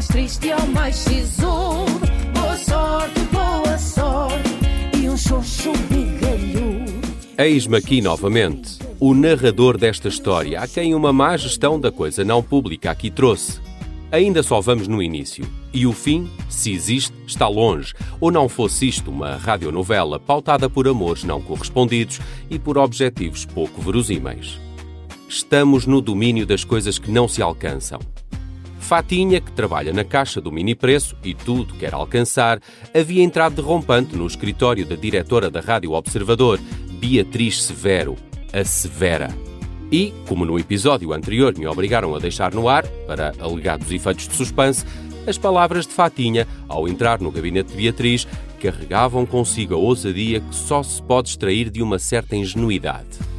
mais triste ao mais sisudo. Boa sorte, boa sorte e um xoxo bigalhudo. Eis-me aqui novamente, o narrador desta história, a quem uma má gestão da coisa não pública aqui trouxe. Ainda só vamos no início. E o fim, se existe, está longe. Ou não fosse isto uma radionovela pautada por amores não correspondidos e por objetivos pouco verosímeis. Estamos no domínio das coisas que não se alcançam. Fatinha, que trabalha na caixa do mini preço e tudo quer alcançar, havia entrado derrompante no escritório da diretora da Rádio Observador, Beatriz Severo, a Severa. E, como no episódio anterior me obrigaram a deixar no ar, para alegados efeitos de suspense, as palavras de Fatinha, ao entrar no gabinete de Beatriz, carregavam consigo a ousadia que só se pode extrair de uma certa ingenuidade.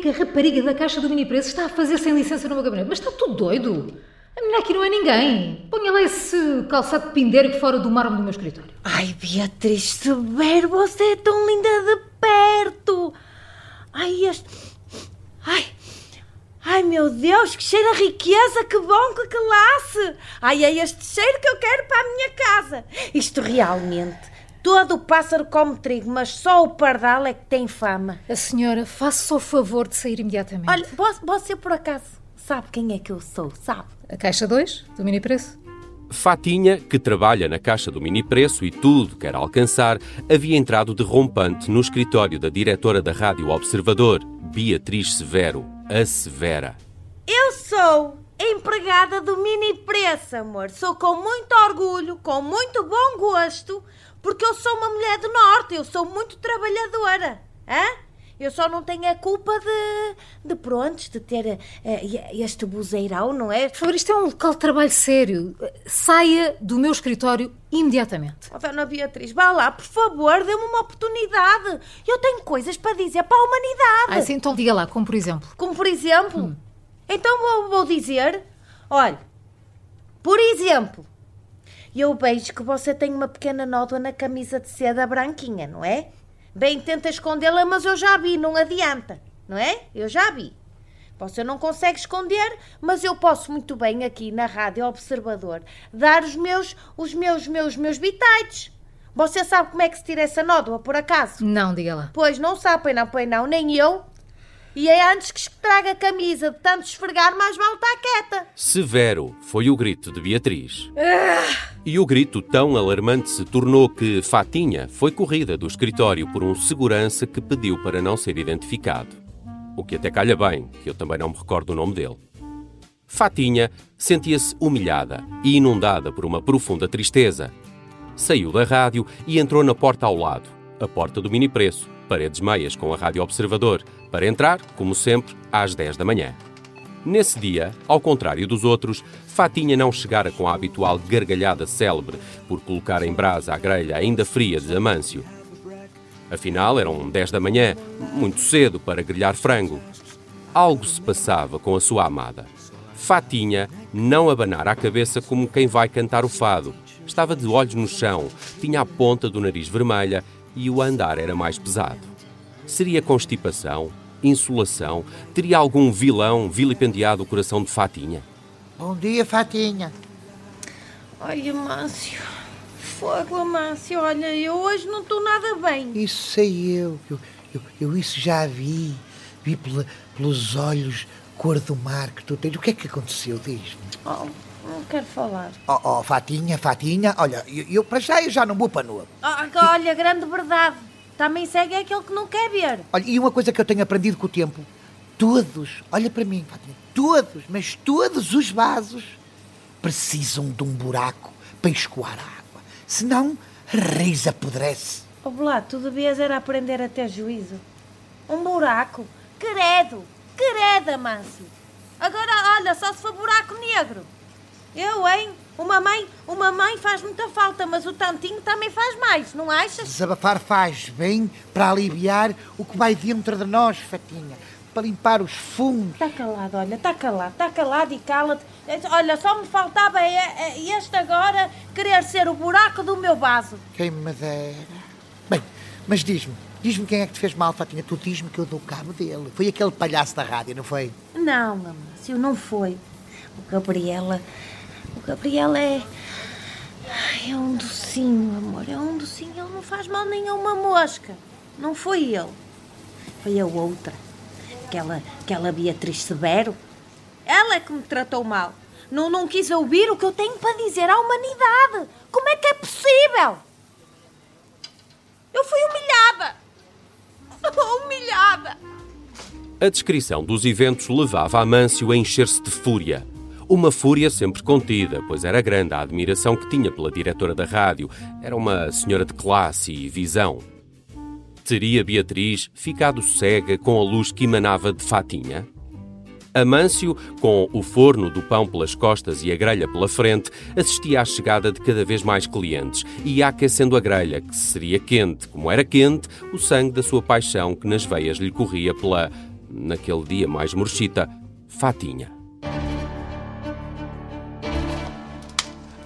Que que a rapariga da caixa do mini preço está a fazer sem licença no meu gabinete? Mas está tudo doido? A menina aqui não é ninguém. Ponha lá esse calçado de pindérico fora do mármore do meu escritório. Ai, Beatriz Severo, você é tão linda de perto. Ai, este... Ai... Ai, meu Deus, que cheiro a riqueza, que bom, que classe! Ai, é este cheiro que eu quero para a minha casa. Isto realmente... Todo o pássaro come trigo, mas só o pardal é que tem fama. A senhora, faça o favor de sair imediatamente. Olha, vo- você por acaso sabe quem é que eu sou, sabe? A caixa 2 do mini preço? Fatinha, que trabalha na caixa do mini preço e tudo quer alcançar, havia entrado derrompante no escritório da diretora da Rádio Observador, Beatriz Severo, a Severa. Eu sou a empregada do mini preço, amor. Sou com muito orgulho, com muito bom gosto, porque eu sou uma mulher do norte, eu sou muito trabalhadora. Hã? Eu só não tenho a culpa de, de prontos, de ter eh, este buzeirão, não é? Por favor, isto é um local de trabalho sério. Saia do meu escritório imediatamente. Oh, Dona Beatriz, vá lá, por favor, dê-me uma oportunidade. Eu tenho coisas para dizer para a humanidade. Ah, sim, então diga lá, como por exemplo. Como por exemplo? Então vou, vou dizer: olha, por exemplo, eu vejo que você tem uma pequena nódoa na camisa de seda branquinha, não é? Bem, tenta escondê-la, mas eu já vi, não adianta, não é? Eu já vi. Você não consegue esconder, mas eu posso muito bem aqui na Rádio Observador dar os meus, os meus, meus, meus bitites. Você sabe como é que se tira essa nódoa, por acaso? Não, diga lá. Pois não sabe, pois não, pois não, nem eu. E é antes que estraga a camisa de tanto esfregar, mais vale estar quieta. Severo foi o grito de Beatriz. E o grito tão alarmante se tornou que Fatinha foi corrida do escritório por um segurança que pediu para não ser identificado. O que até calha bem, que eu também não me recordo o nome dele. Fatinha sentia-se humilhada e inundada por uma profunda tristeza. Saiu da rádio e entrou na porta ao lado, a porta do mini preço, paredes meias com a rádio observador, para entrar, como sempre, às 10 da manhã. Nesse dia, ao contrário dos outros, Fatinha não chegara com a habitual gargalhada célebre por colocar em brasa a grelha ainda fria de Amâncio. Afinal, eram 10 da manhã, muito cedo para grelhar frango. Algo se passava com a sua amada. Fatinha não abanara a cabeça como quem vai cantar o fado. Estava de olhos no chão, tinha a ponta do nariz vermelha e o andar era mais pesado. Seria constipação? Insolação? Teria algum vilão vilipendiado o coração de Fatinha? Bom dia, Fatinha. Ai, Amâncio. Fogo, Amâncio. Olha, eu hoje não estou nada bem. Isso sei eu. Eu, eu, eu isso já vi. Vi pela- pelos olhos cor do mar que tu tens. O que é que aconteceu? Diz-me. Oh, não quero falar. Oh, oh, Fatinha, Fatinha, olha, eu, eu para já eu já não vou para novo. Ah, olha, grande verdade. Também segue aquele que não quer ver. Olha, e uma coisa que eu tenho aprendido com o tempo: todos, olha para mim, todos, mas todos os vasos precisam de um buraco para escoar a água. Senão, a raiz apodrece. Oh, Blá, tu devias era aprender a ter juízo. Um buraco? Credo! Credo, Amâncio! Agora, olha, só se for buraco negro. Eu, hein? Uma mãe, uma mãe faz muita falta, mas o tantinho também faz mais, não achas? Desabafar faz bem para aliviar o que vai dentro de nós, Fatinha. Para limpar os fundos. Está calado, olha, está calado, está calado e cala-te. Olha, só me faltava este agora querer ser o buraco do meu vaso. Quem me dera. Bem, mas diz-me, Diz-me quem é que te fez mal, Fatinha. Tu diz-me que eu dou cabo dele. Foi aquele palhaço da rádio, não foi? Não, Amâncio, não foi. O Gabriela. O Gabriela é. É um docinho, amor. É um docinho. Ele não faz mal nem a uma mosca. Não foi ele. Foi a outra. Aquela, aquela Beatriz Severo. Ela é que me tratou mal. Não, não quis ouvir o que eu tenho para dizer à humanidade. Como é que é possível? Eu fui humilhada. Humilhada. A descrição dos eventos levava Amâncio a encher-se de fúria. Uma fúria sempre contida, pois era grande a admiração que tinha pela diretora da rádio. Era uma senhora de classe e visão. Teria Beatriz ficado cega com a luz que emanava de Fatinha? Amâncio, com o forno do pão pelas costas e a grelha pela frente, assistia à chegada de cada vez mais clientes e aquecendo a grelha, que seria quente, como era quente, o sangue da sua paixão que nas veias lhe corria pela, naquele dia mais morchita, Fatinha.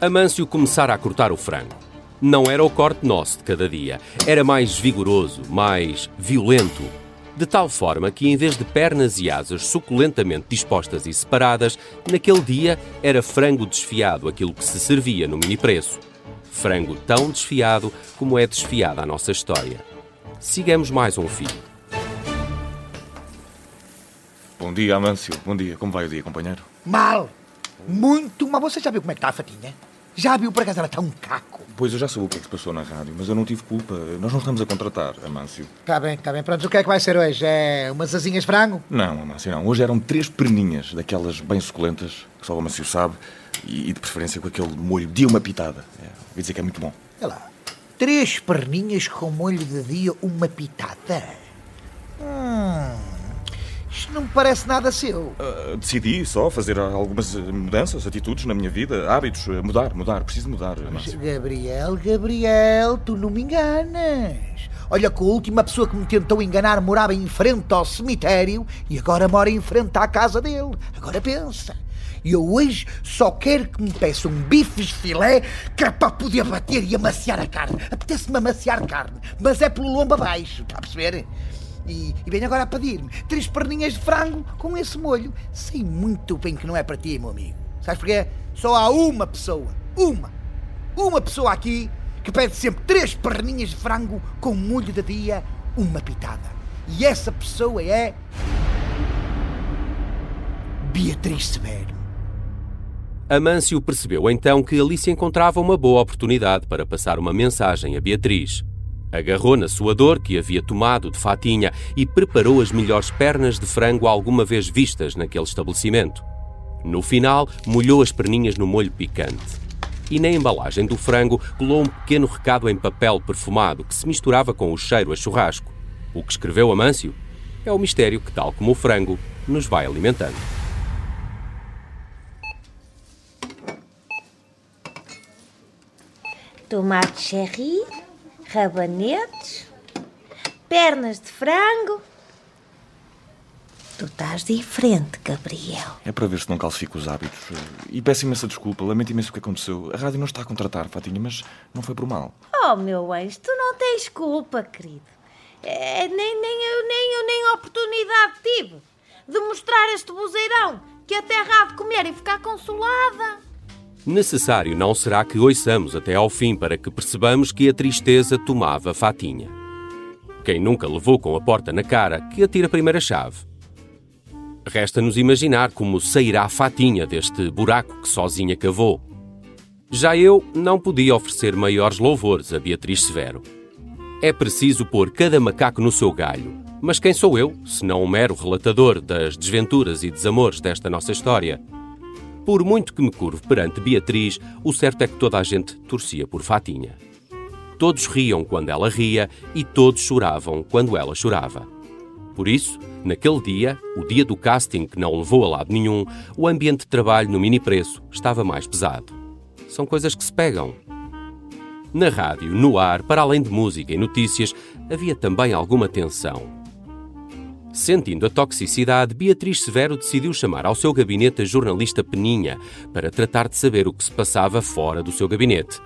Amâncio começara a cortar o frango. Não era o corte nosso de cada dia, era mais vigoroso, mais violento, de tal forma que, em vez de pernas e asas suculentamente dispostas e separadas, naquele dia era frango desfiado aquilo que se servia no mini preço. Frango tão desfiado como é desfiada a nossa história. Sigamos mais um fio. Bom dia, Amâncio. Bom dia. Como vai o dia, companheiro? Mal! Muito mal. Você já viu como é que está a Fatinha? Já viu por acaso ela está um caco? Pois eu já soube o que é que se passou na rádio, mas eu não tive culpa. Nós não estamos a contratar, Amâncio. Está bem, está bem. Pronto, o que é que vai ser hoje? É umas asinhas de frango? Não, Amâncio, não. Hoje eram três perninhas, daquelas bem suculentas, que só o Amâncio sabe, e, e de preferência com aquele molho de uma pitada. É, ouvi dizer que é muito bom. Olha lá. Três perninhas com molho de dia, uma pitada. Hum, não me parece nada seu. Ah, decidi só fazer algumas eh, mudanças, atitudes na minha vida, hábitos, eh, mudar, mudar. Preciso mudar, Amâncio. Gabriel, Gabriel, tu não me enganas. Olha que a última pessoa que me tentou enganar morava em frente ao cemitério e agora mora em frente à casa dele. Agora pensa. E eu hoje só quero que me peça um bifes filé que é para poder bater e amaciar a carne. Apetece-me amaciar carne, mas é pelo lombo abaixo, está a perceber? E, e vem agora a pedir-me três perninhas de frango com esse molho. Sei muito bem que não é para ti, meu amigo. Sabes porquê? Só há uma pessoa, uma, uma pessoa aqui que pede sempre três perninhas de frango com molho de dia, uma pitada. E essa pessoa é. Beatriz Severo. Amâncio percebeu então que ali se encontrava uma boa oportunidade para passar uma mensagem a Beatriz. Agarrou na sua dor que havia tomado de Fatinha e preparou as melhores pernas de frango alguma vez vistas naquele estabelecimento. No final, molhou as perninhas no molho picante. E na embalagem do frango colou um pequeno recado em papel perfumado que se misturava com o cheiro a churrasco. O que escreveu Amâncio é o mistério que, tal como o frango, nos vai alimentando. Tomate cherry, rabanetes, pernas de frango. Tu estás diferente, Gabriel. É para ver se não calcifico os hábitos. E peço imensa desculpa, lamento imenso o que aconteceu. A rádio não está a contratar, Fatinha, mas não foi por mal. Oh, meu anjo, tu não tens culpa, querido. É, nem, nem eu, nem eu, nem oportunidade tive de mostrar este buzeirão que até há de comer e ficar consolada. Necessário não será que ouçamos até ao fim para que percebamos que a tristeza tomava Fatinha. Quem nunca levou com a porta na cara, que atira a primeira chave. Resta-nos imaginar como sairá Fatinha deste buraco que sozinha cavou. Já eu não podia oferecer maiores louvores a Beatriz Severo. É preciso pôr cada macaco no seu galho. Mas quem sou eu, se não um mero relatador das desventuras e desamores desta nossa história? Por muito que me curve perante Beatriz, o certo é que toda a gente torcia por Fatinha. Todos riam quando ela ria e todos choravam quando ela chorava. Por isso, naquele dia, o dia do casting que não levou a lado nenhum, o ambiente de trabalho no mini preço estava mais pesado. São coisas que se pegam. Na rádio, no ar, para além de música e notícias, havia também alguma tensão. Sentindo a toxicidade, Beatriz Severo decidiu chamar ao seu gabinete a jornalista Peninha para tratar de saber o que se passava fora do seu gabinete.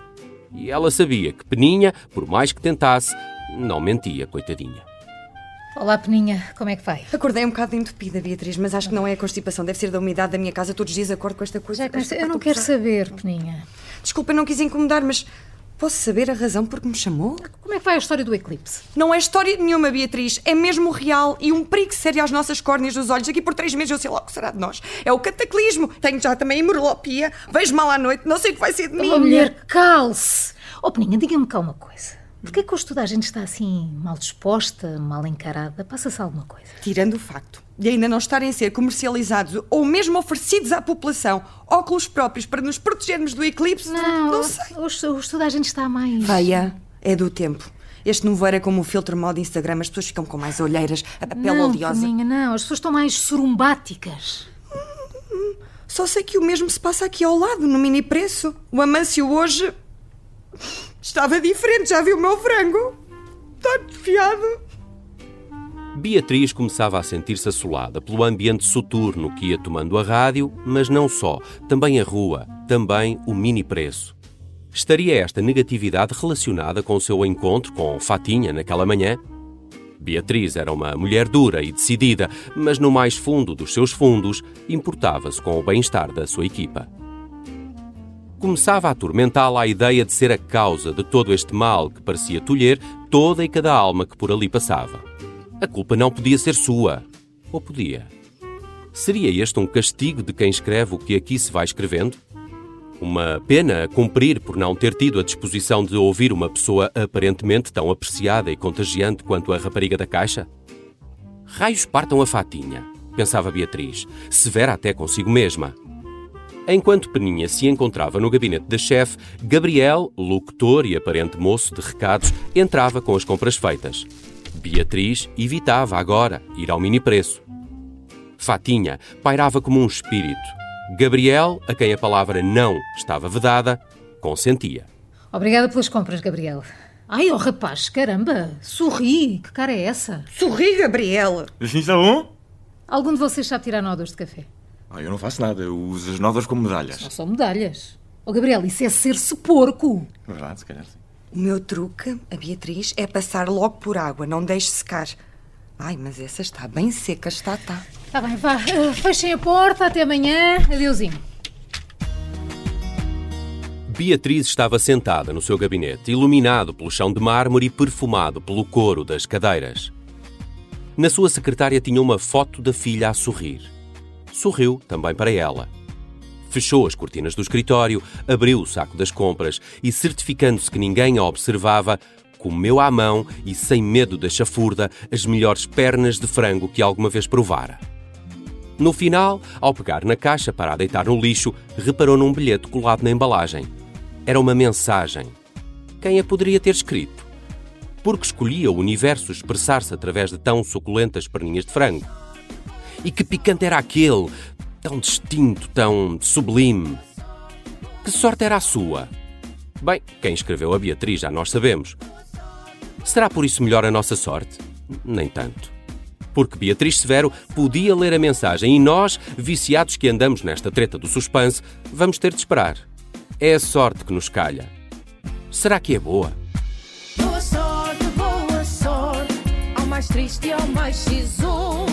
E ela sabia que Peninha, por mais que tentasse, não mentia, coitadinha. Olá, Peninha, como é que vai? Acordei um bocado entupida, Beatriz, mas acho que não é a constipação, deve ser da umidade da minha casa. Todos os dias acordo com esta coisa. Já eu não quero saber, Peninha. Desculpa, não quis incomodar, mas posso saber a razão por que me chamou? Como é que vai a história do eclipse? Não é história nenhuma, Beatriz. É mesmo real e um perigo sério às nossas córneas dos olhos. Aqui por três meses eu sei lá o que será de nós. É o cataclismo. Tenho já também hemorrolopia. Vejo mal à noite. Não sei o que vai ser de mim. Oh, mulher, calce! Oh, Peninha, diga-me cá uma coisa. Porquê que hoje toda a gente está assim, mal disposta, mal encarada? Passa-se alguma coisa? Tirando o facto de ainda não estarem a ser comercializados ou mesmo oferecidos à população óculos próprios para nos protegermos do eclipse, não sei. Hoje, hoje toda a gente está mais... Veia, é do tempo. Este nevoeiro é como o filtro modo Instagram, as pessoas ficam com mais olheiras, a pele não, oleosa. Não. As pessoas estão mais surumbáticas. Só sei que o mesmo se passa aqui ao lado, no mini preço. O Amâncio hoje estava diferente, já viu o meu frango? Está desfiado. Beatriz começava a sentir-se assolada pelo ambiente soturno que ia tomando a rádio, mas não só, também a rua, também o mini preço. Estaria esta negatividade relacionada com o seu encontro com Fatinha naquela manhã? Beatriz era uma mulher dura e decidida, mas no mais fundo dos seus fundos importava-se com o bem-estar da sua equipa. Começava a atormentá-la a ideia de ser a causa de todo este mal que parecia tolher toda e cada alma que por ali passava. A culpa não podia ser sua. Ou podia? Seria este um castigo de quem escreve o que aqui se vai escrevendo? Uma pena a cumprir por não ter tido a disposição de ouvir uma pessoa aparentemente tão apreciada e contagiante quanto a rapariga da caixa? Raios partam a fatinha, pensava Beatriz, severa até consigo mesma. Enquanto Peninha se encontrava no gabinete da chefe, Gabriel, locutor e aparente moço de recados, entrava com as compras feitas. Beatriz evitava agora ir ao mini preço. Fatinha pairava como um espírito. Gabriel, a quem a palavra não estava vedada, consentia. Obrigada pelas compras, Gabriel. Ai, oh rapaz, caramba! Sorri! Que cara é essa? Sorri, Gabriel. Assim está bom? Algum de vocês sabe tirar nódoas de café? Ah, eu não faço nada, eu uso as nodas como medalhas. Não são medalhas. Oh, Gabriel, isso é ser-se porco! Verdade, se calhar sim. O meu truque, a Beatriz, é passar logo por água, não deixe secar. Ai, mas essa está bem seca, está, está. Tá bem, vá. Ah, Fechem a porta, até amanhã. Adeusinho. Beatriz estava sentada no seu gabinete, iluminado pelo chão de mármore e perfumado pelo couro das cadeiras. Na sua secretária tinha uma foto da filha a sorrir. Sorriu também para ela. Fechou as cortinas do escritório, abriu o saco das compras e, certificando-se que ninguém a observava, comeu à mão e, sem medo da chafurda, as melhores pernas de frango que alguma vez provara. No final, ao pegar na caixa para a deitar no lixo, reparou num bilhete colado na embalagem. Era uma mensagem. Quem a poderia ter escrito? Porque escolhia o universo expressar-se através de tão suculentas perninhas de frango. E que picante era aquele, tão distinto, tão sublime. Que sorte era a sua? Bem, quem escreveu a Beatriz já nós sabemos. Será por isso melhor a nossa sorte? Nem tanto. Porque Beatriz Severo podia ler a mensagem e nós, viciados que andamos nesta treta do suspense, vamos ter de esperar. É a sorte que nos calha. Será que é boa? Boa sorte, boa sorte, ao mais triste e ao mais sisudo.